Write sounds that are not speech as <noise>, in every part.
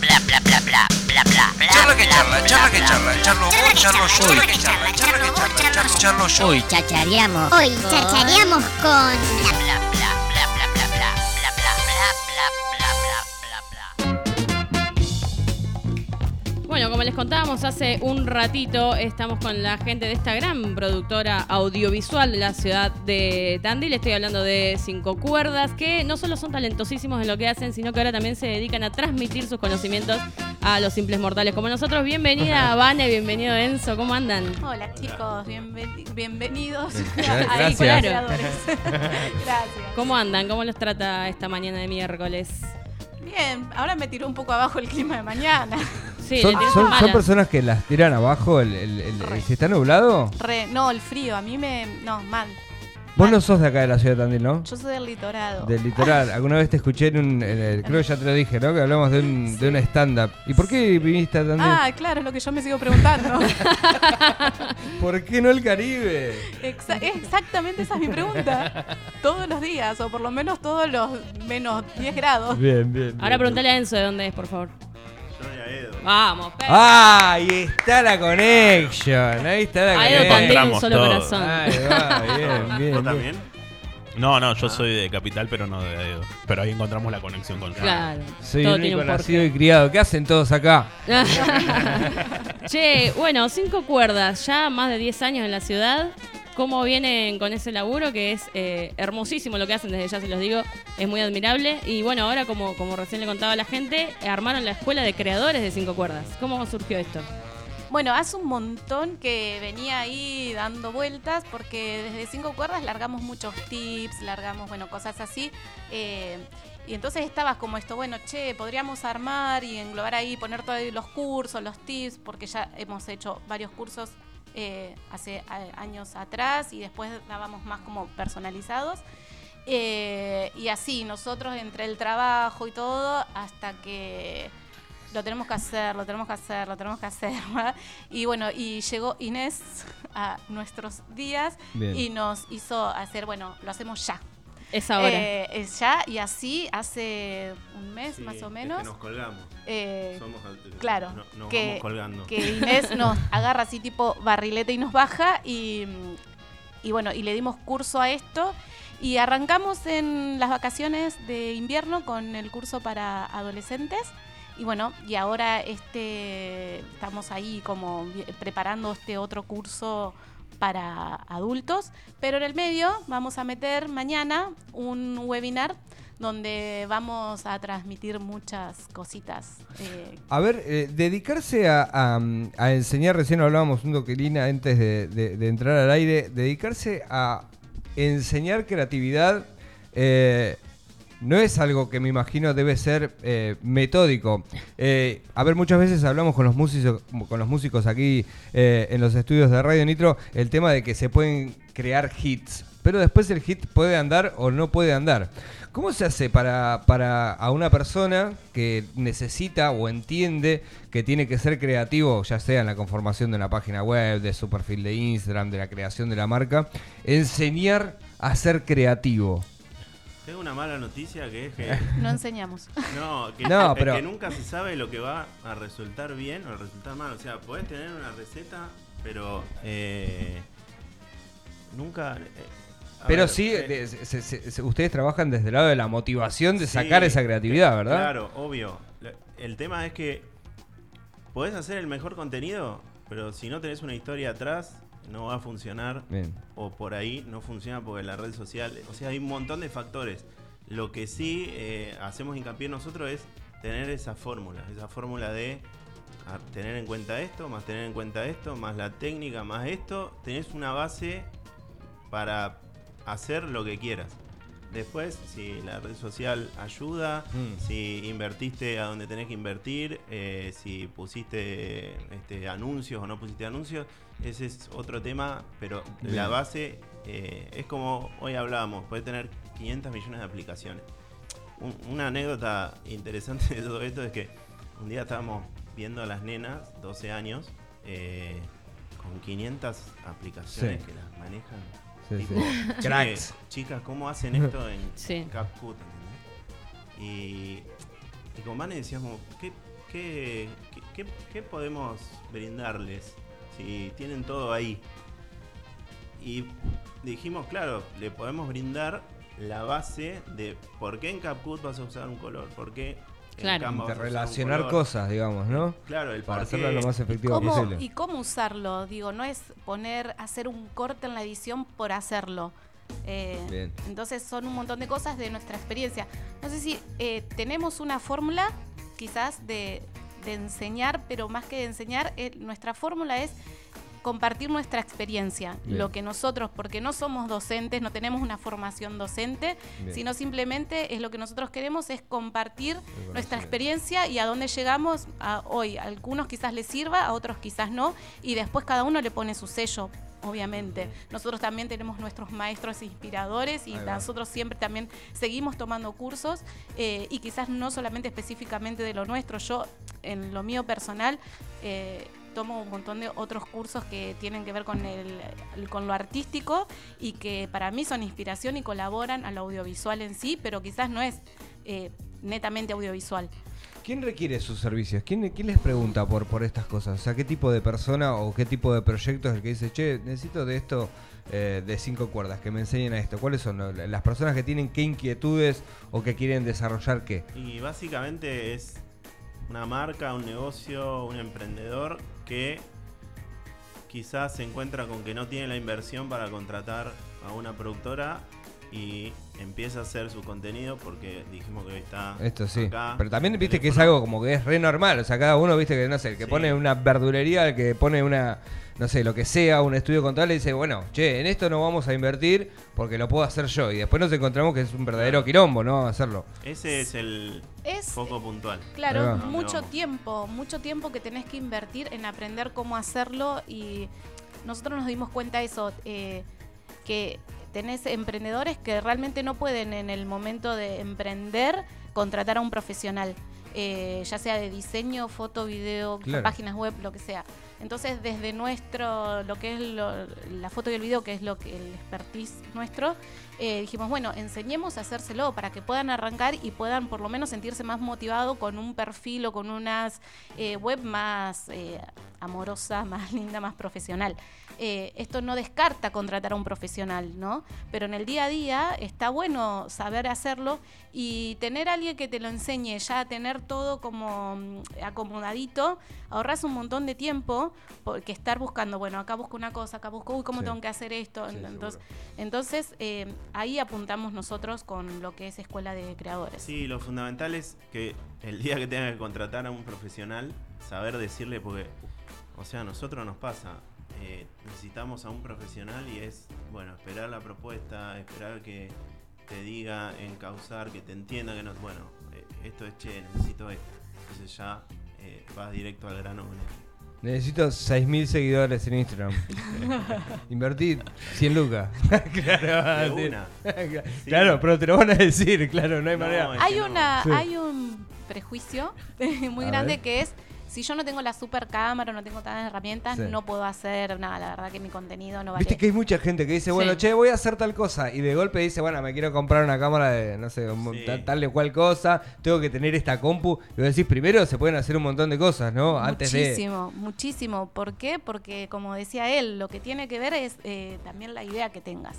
bla, bla, bla, bla, bla, bla, bla, bla. Charla que bla, charla, bla, charla que bla, charla, bla. charlo vos, charlo yo, charla, que charla, charla que charla, charlo- charlo yo. Hoy chachareamos. Hoy chachareamos con Bla, bla, bla, bla, Bueno, como les contábamos hace un ratito, estamos con la gente de esta gran productora audiovisual de la ciudad de Tandil. Estoy hablando de Cinco Cuerdas, que no solo son talentosísimos en lo que hacen, sino que ahora también se dedican a transmitir sus conocimientos a los simples mortales como nosotros. Bienvenida, Vane, bienvenido, Enzo. ¿Cómo andan? Hola chicos, bienven- bienvenidos Gra- <laughs> a gracias. Creadores. <laughs> Gracias. ¿Cómo andan? ¿Cómo los trata esta mañana de miércoles? Bien, ahora me tiró un poco abajo el clima de mañana. <laughs> Sí, ¿Son, son- personas que las tiran abajo el, el- el- Re. si está nublado? Re, no, el frío, a mí me. No, mal. Vos no sos de acá de la ciudad de Tandil, ¿no? Yo soy del litorado. Del litoral. Alguna vez te escuché en un. en el- creo que ya te lo dije, ¿no? Que hablamos de un, de un stand-up. ¿Y por qué viniste a Tandil? Ah, claro, es lo que yo me sigo preguntando. <laughs> ¿Por qué no el Caribe? Exa- exactamente esa es mi pregunta. Todos los días, o por lo menos todos los menos 10 grados. Bien, bien. Ahora pregúntale a Enzo de dónde es, por favor. Vamos, Pedro. ¡Ah! Ahí está la connection. Ahí está la Ahí lo connection. Un encontramos solo todo. corazón. Ahí va, bien, bien. ¿Vos bien. también? No, no, yo soy de Capital, pero no de Aedo. Pero ahí encontramos la conexión con Claro. Soy todo el tiene único un nacido y criado. ¿Qué hacen todos acá? <laughs> che, bueno, cinco cuerdas, ya más de 10 años en la ciudad. ¿Cómo vienen con ese laburo? Que es eh, hermosísimo lo que hacen, desde ya se los digo, es muy admirable. Y bueno, ahora como, como recién le contaba a la gente, armaron la escuela de creadores de cinco cuerdas. ¿Cómo surgió esto? Bueno, hace un montón que venía ahí dando vueltas porque desde cinco cuerdas largamos muchos tips, largamos, bueno, cosas así. eh, y entonces estaba como esto, bueno, che, podríamos armar y englobar ahí, poner todos los cursos, los tips, porque ya hemos hecho varios cursos eh, hace a- años atrás y después dábamos más como personalizados. Eh, y así, nosotros entre el trabajo y todo, hasta que lo tenemos que hacer, lo tenemos que hacer, lo tenemos que hacer. <laughs> ¿verdad? Y bueno, y llegó Inés a nuestros días Bien. y nos hizo hacer, bueno, lo hacemos ya. Es ahora. Eh, es ya y así hace un mes más o menos. nos colgamos. eh, Somos al- claro, no- nos que- vamos colgando. que Inés nos <laughs> agarra así tipo barrilete y nos baja y, y bueno, y le dimos curso a esto y arrancamos en las vacaciones de invierno con el curso para adolescentes y bueno, y ahora este estamos ahí como preparando este otro curso para adultos, pero en el medio vamos a meter mañana un webinar donde vamos a transmitir muchas cositas. eh, A ver, eh, dedicarse a, enseñar, recién hablábamos un toquelina antes de entrar al aire, dedicarse a enseñar creatividad eh, no es algo que me imagino debe ser eh, metódico. Eh, a ver, muchas veces hablamos con los músicos, con los músicos aquí eh, en los estudios de Radio Nitro el tema de que se pueden crear hits, pero después el hit puede andar o no puede andar. ¿Cómo se hace para, para a una persona que necesita o entiende que tiene que ser creativo, ya sea en la conformación de una página web, de su perfil de Instagram, de la creación de la marca, enseñar a ser creativo? Tengo una mala noticia que es que, <laughs> no enseñamos. <laughs> no, que, No, es pero- que nunca se sabe lo que va a resultar bien o a resultar mal. O sea, podés tener una receta, pero eh, nunca... eh, Pero ver, sí, eh, de- se- se- se- ustedes trabajan desde el lado de la motivación de Sí, sacar esa creatividad, ¿verdad? Claro, obvio. El tema es que podés hacer el mejor contenido, pero si no tenés una historia atrás, no va a funcionar. Bien. O por ahí no funciona porque la red social. O sea, hay un montón de factores. Lo que sí eh, hacemos hincapié nosotros es tener esa fórmula. Esa fórmula de tener en cuenta esto, más tener en cuenta esto, más la técnica, más esto. Tenés una base para hacer lo que quieras. Después, si la red social ayuda, Mm. si invertiste a donde tenés que invertir, eh, si pusiste este, anuncios o no pusiste anuncios, ese es otro tema, pero la base eh, es como hoy hablábamos, puede tener 500 millones de aplicaciones. Un- una anécdota interesante de todo esto es que un día estábamos viendo a las nenas, 12 años, eh, con 500 aplicaciones Sí. que las manejan. Sí, tipo, sí. "Che, Cracks. chicas, ¿cómo hacen esto en <laughs> Sí. CapCut? Y, y con Vane decíamos, ¿qué, ¿qué, qué, qué- qué podemos brindarles si tienen todo ahí? Y dijimos, claro, le podemos brindar la base de por qué en CapCut vas a usar un color, por qué Claro. Canva color. cosas, digamos, ¿no? Claro, el Para hacerlo lo más efectivo ¿Cómo- posible. y cómo usarlo? Digo, no es poner, hacer un corte en la edición por hacerlo. Eh, Bien. entonces son un montón de cosas de nuestra experiencia. No sé si eh, tenemos una fórmula quizás de, de enseñar, pero más que de enseñar, eh, nuestra fórmula es compartir nuestra experiencia, Bien. lo que nosotros, porque no somos docentes, no tenemos una formación docente, Bien. sino simplemente es lo que nosotros queremos es compartir nuestra experiencia y a dónde llegamos a hoy. A algunos quizás les sirva, a otros quizás no, y después cada uno le pone su sello. Obviamente. Nosotros también tenemos nuestros maestros inspiradores y nosotros siempre también seguimos tomando cursos eh, y quizás no solamente específicamente de lo nuestro. Yo, en lo mío personal, eh, tomo un montón de otros cursos que tienen que ver con, el, el- con lo artístico y que para mí son inspiración y colaboran al audiovisual en sí, pero quizás no es eh, netamente audiovisual. ¿Quién requiere sus servicios? ¿Quién, quién les pregunta por, por estas cosas? O sea, ¿qué tipo de persona o qué tipo de proyecto es el que dice, che, necesito de esto eh, de cinco cuerdas, que me enseñen a esto? ¿Cuáles son las personas que tienen qué inquietudes o que quieren desarrollar qué? Y básicamente es una marca, un negocio, un emprendedor que quizás se encuentra con que no tiene la inversión para contratar a una productora y empieza a hacer su contenido porque dijimos que hoy está Esto sí. acá, Pero también viste que es algo como que es re normal. O sea, cada uno, viste que no sé, el que Sí. pone una verdulería, el que pone una, no sé, lo que sea, un estudio contable, dice, bueno, che, en esto no vamos a invertir porque lo puedo hacer yo. Y después nos encontramos que es un verdadero Claro. quilombo, ¿no? Hacerlo. Ese es el Es foco puntual. Claro, mucho tiempo, mucho tiempo que tenés que invertir en aprender cómo hacerlo y nosotros nos dimos cuenta de eso, eh, que tenés emprendedores que realmente no pueden en el momento de emprender contratar a un profesional, eh, ya sea de diseño, foto, video, Claro. páginas web, lo que sea. Entonces, desde nuestro, lo que es lo- la foto y el video, que es lo que el expertise nuestro, eh, dijimos, bueno, enseñemos a hacérselo para que puedan arrancar y puedan por lo menos sentirse más motivados con un perfil o con unas eh, web más eh, amorosa, <laughs> más linda, más profesional. Esto no descarta contratar a un profesional, ¿no? Pero en el día a día está bueno saber hacerlo y tener a alguien que te lo enseñe, ya tener todo como mm, acomodadito, ahorras un montón de tiempo porque estar buscando, bueno, acá busco una cosa, acá busco, uy, ¿cómo Sí. tengo que hacer esto? Sí, entonces, seguro. entonces eh, ahí apuntamos nosotros con lo que es Escuela de Creadores. Sí, lo fundamental es que el día que tengan que contratar a un profesional, saber decirle, porque, o sea, a nosotros nos pasa, eh, necesitamos a un profesional y es, bueno, esperar la propuesta, esperar que te diga, encauzar, que te entienda que no, bueno, eh, esto es che, necesito esto. Entonces ya eh, vas directo al grano con él. Necesito 6.000 seguidores en Instagram. <laughs> Invertí 100 lucas. <laughs> claro, De una. <laughs> Sí. claro, pero te lo van a decir, claro, no hay No, manera. Hay no. una, Sí. hay un prejuicio muy A grande ver. que es si yo no tengo la super cámara, no tengo tantas herramientas, Sí. no puedo hacer nada. La verdad que mi contenido no vale. Viste que hay mucha gente que dice, bueno, Sí. che, voy a hacer tal cosa. Y de golpe dice, bueno, me quiero comprar una cámara de, no sé, un- Sí. tal, tal de cual cosa. Tengo que tener esta compu. Y vos decís, primero se pueden hacer un montón de cosas, ¿no? Antes de. Muchísimo, muchísimo. ¿Por qué? Porque, como decía él, lo que tiene que ver es eh, también la idea que tengas,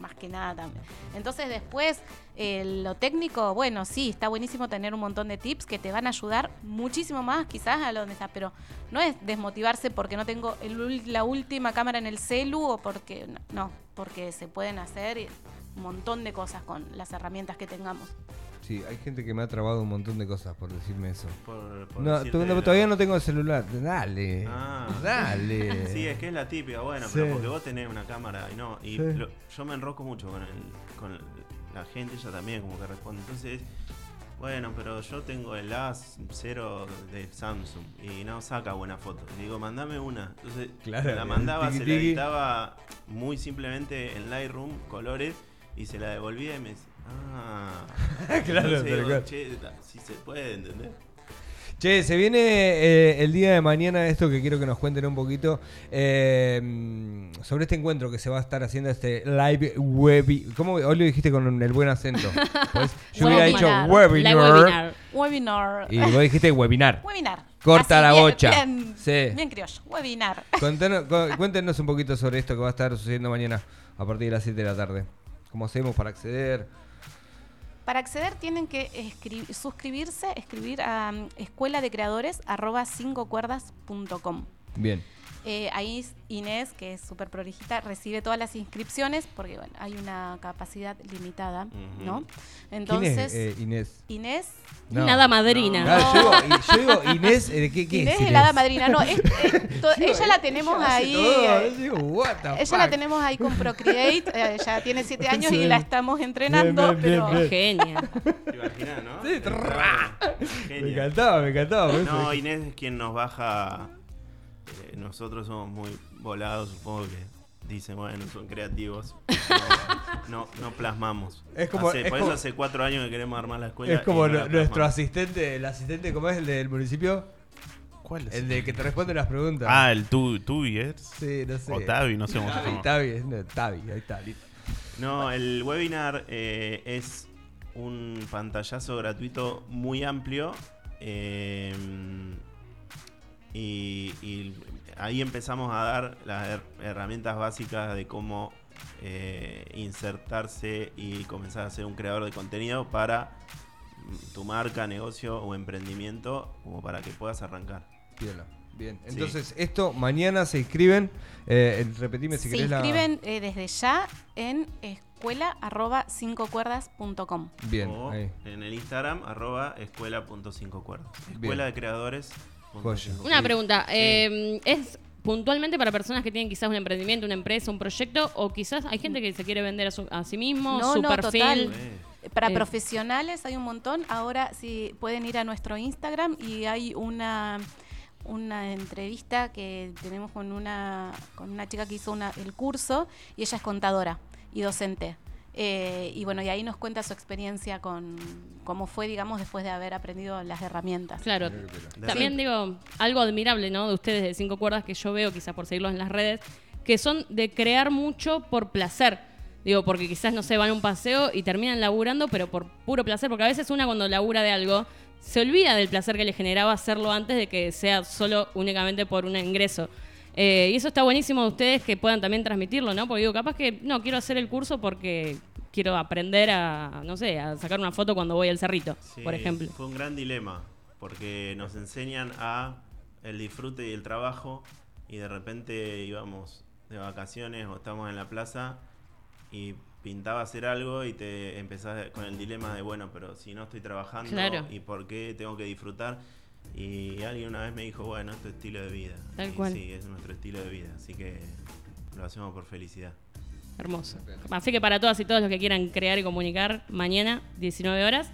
más que nada también. Entonces, después, eh, lo técnico, bueno, sí, está buenísimo tener un montón de tips que te van a ayudar muchísimo más, quizás a donde estás, pero no es desmotivarse porque no tengo el la última cámara en el celu o porque. No, porque se pueden hacer un montón de cosas con las herramientas que tengamos. Sí, hay gente que me ha trabado un montón de cosas por decirme eso. Por, por No, decirte todavía no tengo celular. Dale. Ah. Dale. <laughs> Sí, es que es la típica, bueno, Sí. pero porque vos tenés una cámara y no. Y Sí. lo- yo me enrosco mucho con, el- con la gente, ella también como que responde. Entonces, bueno, pero yo tengo el A0 de Samsung y no saca buena foto. Y digo, mandame una. Entonces, Claro, la mandaba, tiki, se la editaba muy simplemente en Lightroom, colores, y se la devolvía y me decía, ah. <laughs> Claro, cual. che, si se puede, ¿entendés? Che, se viene eh, el día de mañana esto que quiero que nos cuenten un poquito eh, sobre este encuentro que se va a estar haciendo este live webi. ¿Cómo hoy lo dijiste con el buen acento? <laughs> Pues, yo hubiera dicho Webinar. webinar, webinar. Webinar. y vos dijiste webinar. Webinar. Corta la bien, bocha. Bien, Sí. bien criollo. Webinar. <laughs> Contanos- cu- cuéntenos un poquito sobre esto que va a estar sucediendo mañana a partir de las 7 de la tarde. ¿Cómo hacemos para acceder? Para acceder tienen que suscribirse, escribir a um, escuela de creadores arroba. Bien. Eh, ahí Inés, que es súper prolijita, recibe todas las inscripciones porque bueno, hay una capacidad limitada, ¿no? Entonces, ¿Quién es eh, Inés? Inés, No. Nada madrina. Claro, yo, digo, y- yo digo Inés, ¿qué, qué Inés es es la hada madrina, no, es- es- <laughs> to- ella la tenemos Ella ahí. todo, eh, digo, what the Ella la tenemos ahí con Procreate, eh, ya tiene siete años Sí. y la estamos entrenando, Bien, bien, pero bien, Genia. ¿Te imaginas, no? Sí. Me encantaba, me encantaba. No, Inés es quien nos baja. Eh, nosotros somos muy volados, supongo que dicen, bueno, son creativos. <laughs> No, no, no plasmamos. Es como- Hace- es por como- eso hace cuatro años que queremos armar la escuela. Es como no nuestro asistente, el asistente, ¿cómo es el del municipio? ¿Cuál es? El de que te responde las preguntas. Ah, el tu, Tubi es. sí, no sé. O Tavi, no sé cómo se llama. Tavi, no, Tavi, ahí está. listo. No, el webinar eh, es un pantallazo gratuito muy amplio. eh, y, y ahí empezamos a dar las her- herramientas básicas de cómo eh, insertarse y comenzar a ser un creador de contenido para mm, tu marca, negocio o emprendimiento, como para que puedas arrancar. Bien. Sí. Entonces, esto mañana se inscriben. Eh, repetime si se querés la. inscriben eh, desde ya en escuela arroba cincocuerdas.com. Bien, o ahí. en el Instagram, arroba escuela.5cuerdas. Bien. Escuela de creadores. Joya. Una pregunta. Sí. eh, ¿Es puntualmente para personas que tienen quizás un emprendimiento, una empresa, un proyecto? ¿O quizás hay gente que se quiere vender a, su- a sí mismo, No, su no, perfil? total. Para Eh. profesionales hay un montón. Ahora sí pueden ir a nuestro Instagram y hay una una entrevista que tenemos con una con una chica que hizo una, el curso y ella es contadora y docente. Eh, y bueno, y ahí nos cuenta su experiencia con cómo fue, digamos, después de haber aprendido las herramientas. Claro. También digo, algo admirable, ¿no? De ustedes de Cinco Cuerdas que yo veo, quizás por seguirlos en las redes, que son de crear mucho por placer. Digo, porque quizás, no sé, van a un paseo y terminan laburando, pero por puro placer. Porque a veces una cuando labura de algo, se olvida del placer que le generaba hacerlo antes de que sea solo únicamente por un ingreso. Eh, y eso está buenísimo de ustedes que puedan también transmitirlo, ¿no? Porque digo, capaz que no, quiero hacer el curso porque quiero aprender a, no sé, a sacar una foto cuando voy al cerrito, Sí, por ejemplo. Fue un gran dilema, porque nos enseñan a el disfrute y el trabajo, y de repente íbamos de vacaciones o estamos en la plaza y pintaba hacer algo y te empezás con el dilema de, bueno, pero si no estoy trabajando, Claro. ¿y por qué tengo que disfrutar? Y alguien una vez me dijo, bueno, es tu estilo de vida. Tal Y cual. Sí, es nuestro estilo de vida, así que lo hacemos por felicidad. Hermoso. Así que para todas y todos los que quieran crear y comunicar, mañana, 19 horas,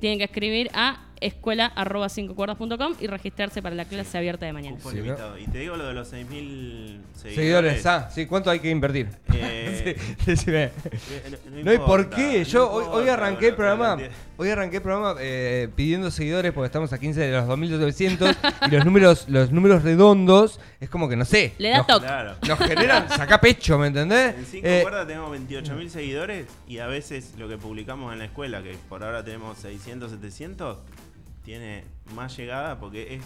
tienen que escribir a escuela.cincocuerdas.com y registrarse para la clase abierta de mañana. Sí, ¿no? Y te digo lo de los 6.000 seguidores. Seguidores, ah, sí, ¿cuánto hay que invertir? Eh, <laughs> Sí, decime. Eh, No, ¿y por importa, qué? no Yo hoy, arranqué el programa, hoy arranqué el programa eh, pidiendo seguidores porque estamos a 15 de los 2900 y los números, los números redondos es como que no sé. Le da nos, toque. Claro. nos generan, saca pecho, ¿me entendés? En 5 Eh, cuerdas tenemos 28.000 seguidores y a veces lo que publicamos en la escuela, que por ahora tenemos 600, 700, tiene más llegada porque es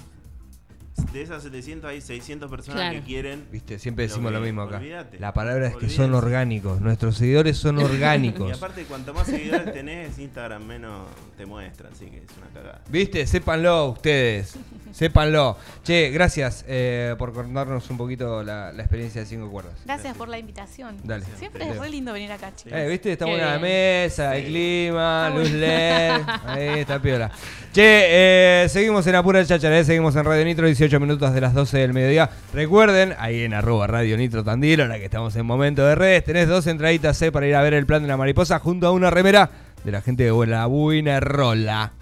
de esas 700 hay 600 personas Claro. que quieren. Viste, siempre Lo decimos lo que- mismo acá. olvídate. La palabra es que son orgánicos, nuestros seguidores son <laughs> Y orgánicos. aparte, cuanto más seguidores tenés, Instagram menos te muestra, así que es una cagada. Viste, sépanlo ustedes, sépanlo. Che, gracias eh, por contarnos un poquito la, la experiencia de cinco cuerdas. Gracias por la invitación. Dale. Siempre es re lindo venir acá, chicos. Eh, ¿viste? Está Qué buena la bien. mesa, el Sí. clima, Está luz. LED. Ahí está piola. Che, eh, seguimos en Apura Cháchara, eh, seguimos en Radio Nitro, 18 minutos de las 12 del mediodía. Recuerden, ahí en arroba Radio Nitro Tandil, ahora que estamos en momento de redes, tenés dos entraditas eh, para ir a ver el plan de la mariposa junto a una remera de la gente de la buena rola.